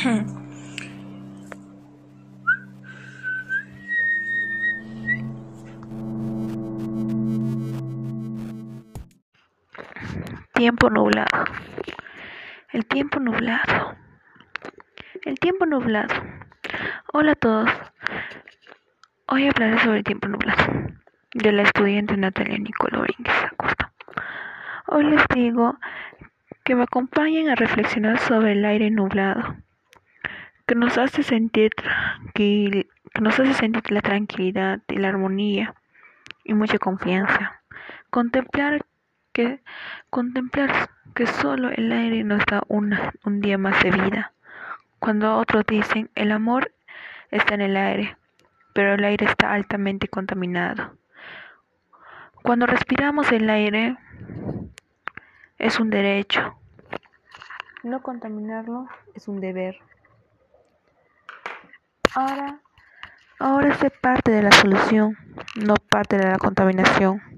Mm-hmm. Tiempo nublado. El tiempo nublado. El tiempo nublado. Hola a todos. Hoy hablaré sobre el tiempo nublado de la estudiante Natalia Nicolo Acosta. Hoy les digo que me acompañen a reflexionar sobre el aire nublado, que nos hace sentir que nos hace sentir la tranquilidad y la armonía y mucha confianza. Contemplar contemplar que solo el aire nos da una, un día más de vida. Cuando otros dicen el amor está en el aire, pero el aire está altamente contaminado. Cuando respiramos el aire es un derecho. No contaminarlo es un deber. Ahora, ahora es parte de la solución, no parte de la contaminación.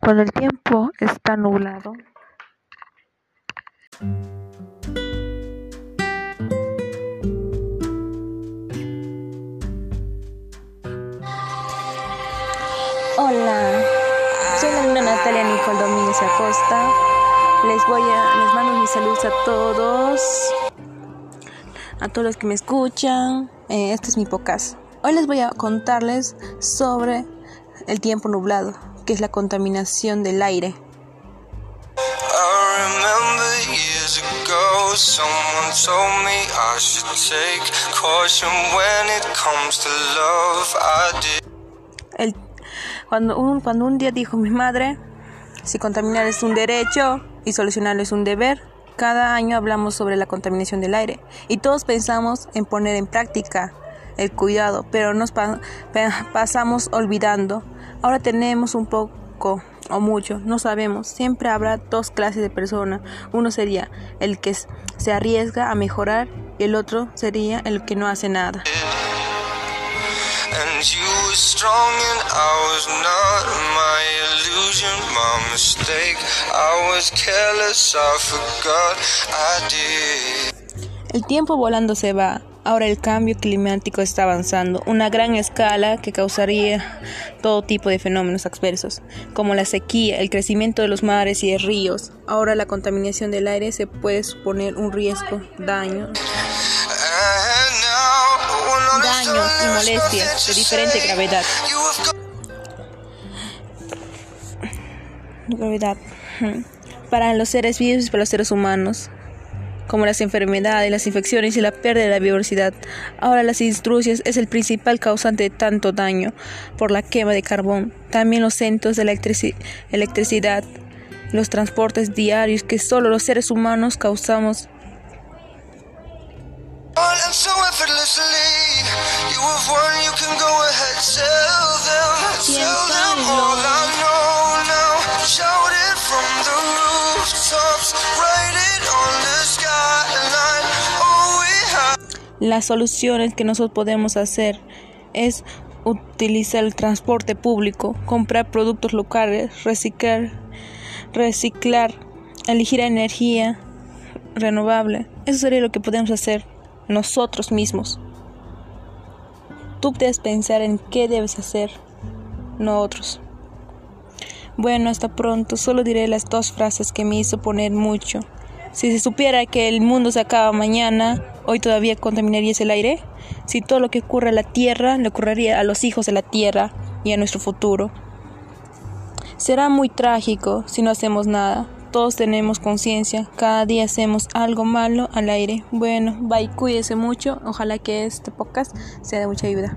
Cuando el tiempo está nublado, Hola, soy la alumna Natalia Nicole Domínguez Acosta. Les voy a, les mando mis saludos a todos, a todos los que me escuchan. Eh, este es mi podcast. Hoy les voy a contarles sobre el tiempo nublado que es la contaminación del aire. El, cuando, un, cuando un día dijo mi madre, si contaminar es un derecho y solucionarlo es un deber, cada año hablamos sobre la contaminación del aire y todos pensamos en poner en práctica el cuidado, pero nos pasamos olvidando Ahora tenemos un poco o mucho, no sabemos. Siempre habrá dos clases de personas. Uno sería el que se arriesga a mejorar y el otro sería el que no hace nada. El tiempo volando se va. Ahora el cambio climático está avanzando, una gran escala que causaría todo tipo de fenómenos adversos, como la sequía, el crecimiento de los mares y de ríos. Ahora la contaminación del aire se puede suponer un riesgo, daño, daños y molestias de diferente gravedad. Gravedad para los seres vivos y para los seres humanos como las enfermedades, las infecciones y la pérdida de la biodiversidad. Ahora las industrias es el principal causante de tanto daño por la quema de carbón. También los centros de electricidad, los transportes diarios que solo los seres humanos causamos. Las soluciones que nosotros podemos hacer es utilizar el transporte público, comprar productos locales, reciclar, reciclar, elegir energía renovable. Eso sería lo que podemos hacer nosotros mismos. Tú debes pensar en qué debes hacer, no otros. Bueno, hasta pronto. Solo diré las dos frases que me hizo poner mucho. Si se supiera que el mundo se acaba mañana, hoy todavía contaminarías el aire. Si todo lo que ocurre a la Tierra le ocurriría a los hijos de la Tierra y a nuestro futuro. Será muy trágico si no hacemos nada. Todos tenemos conciencia, cada día hacemos algo malo al aire. Bueno, bye, cuídese mucho. Ojalá que este podcast sea de mucha ayuda.